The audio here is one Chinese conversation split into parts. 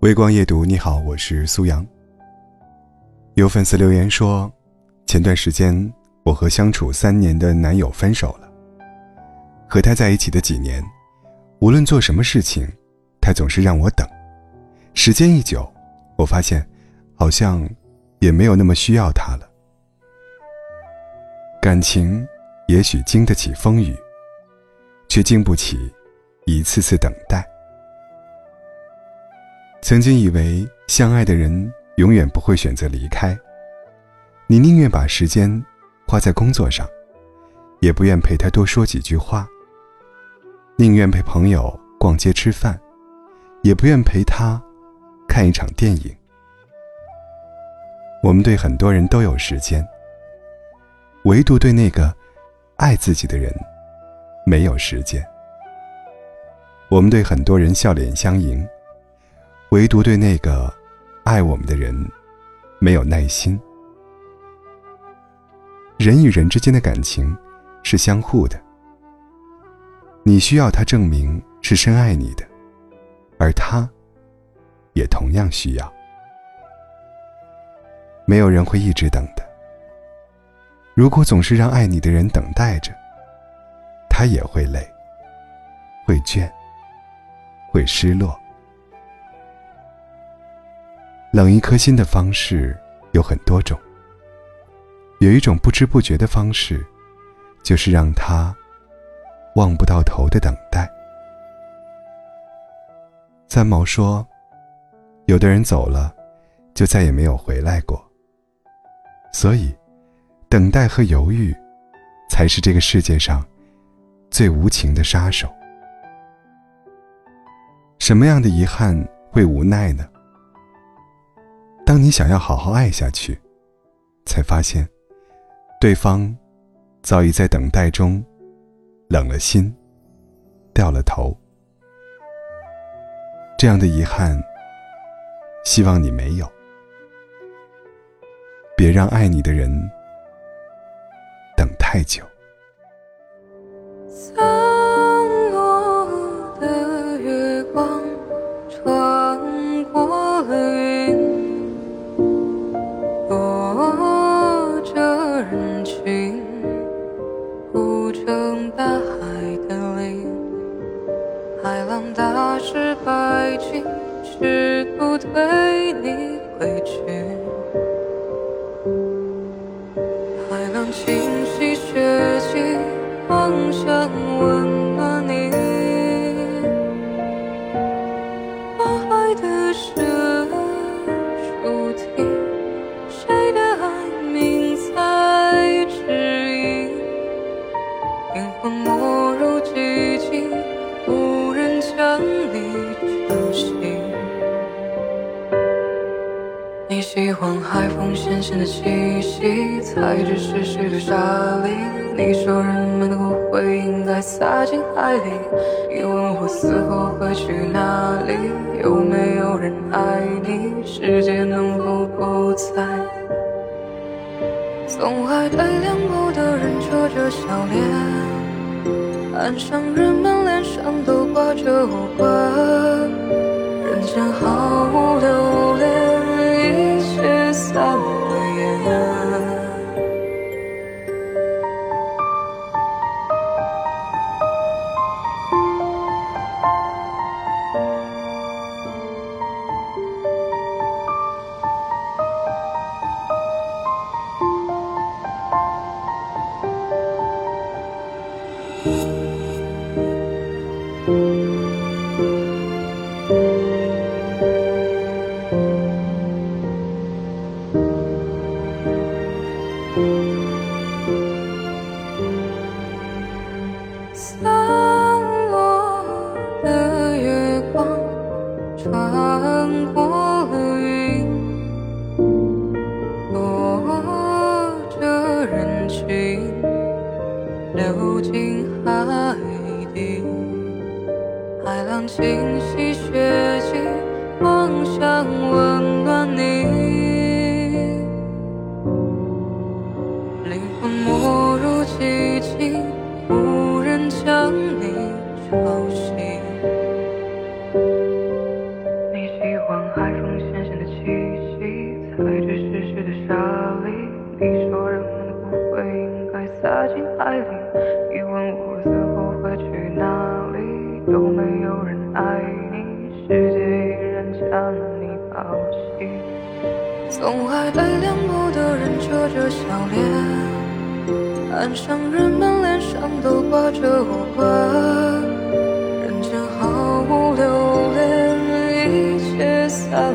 微光夜读，你好，我是苏阳。有粉丝留言说，前段时间我和相处三年的男友分手了。和他在一起的几年，无论做什么事情，他总是让我等。时间一久，我发现，好像也没有那么需要他了。感情也许经得起风雨，却经不起一次次等待。曾经以为相爱的人永远不会选择离开，你宁愿把时间花在工作上，也不愿陪他多说几句话；宁愿陪朋友逛街吃饭，也不愿陪他看一场电影。我们对很多人都有时间，唯独对那个爱自己的人没有时间。我们对很多人笑脸相迎。唯独对那个爱我们的人没有耐心。人与人之间的感情是相互的，你需要他证明是深爱你的，而他也同样需要。没有人会一直等的。如果总是让爱你的人等待着，他也会累，会倦，会失落。冷一颗心的方式有很多种，有一种不知不觉的方式，就是让他望不到头的等待。三毛说：“有的人走了，就再也没有回来过。”所以，等待和犹豫，才是这个世界上最无情的杀手。什么样的遗憾会无奈呢？当你想要好好爱下去，才发现，对方早已在等待中冷了心，掉了头。这样的遗憾，希望你没有。别让爱你的人等太久。海浪打湿白裙，试图推你回去。海浪清洗血迹，妄想温你喜欢海风咸咸的气息，踩着是谁的沙砾。你说人们的骨灰应该撒进海里。你问我死后会去哪里？有没有人爱你？世界能否不再？从海对两步的人扯着笑脸，岸上人们脸上都。挂着无关，人间毫穿过了云，躲着人群，流进海底。海浪清洗血迹，妄想问。泪应该撒进海里你问我死后会去。哪里有没有人爱你世界依然将你抛弃总爱对凉薄的人扯着笑脸岸上人们脸上都挂着无关人间毫无留恋一切散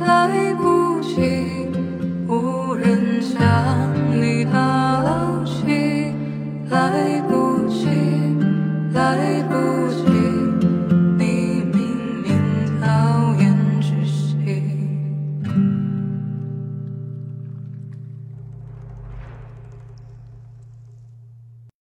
来不及。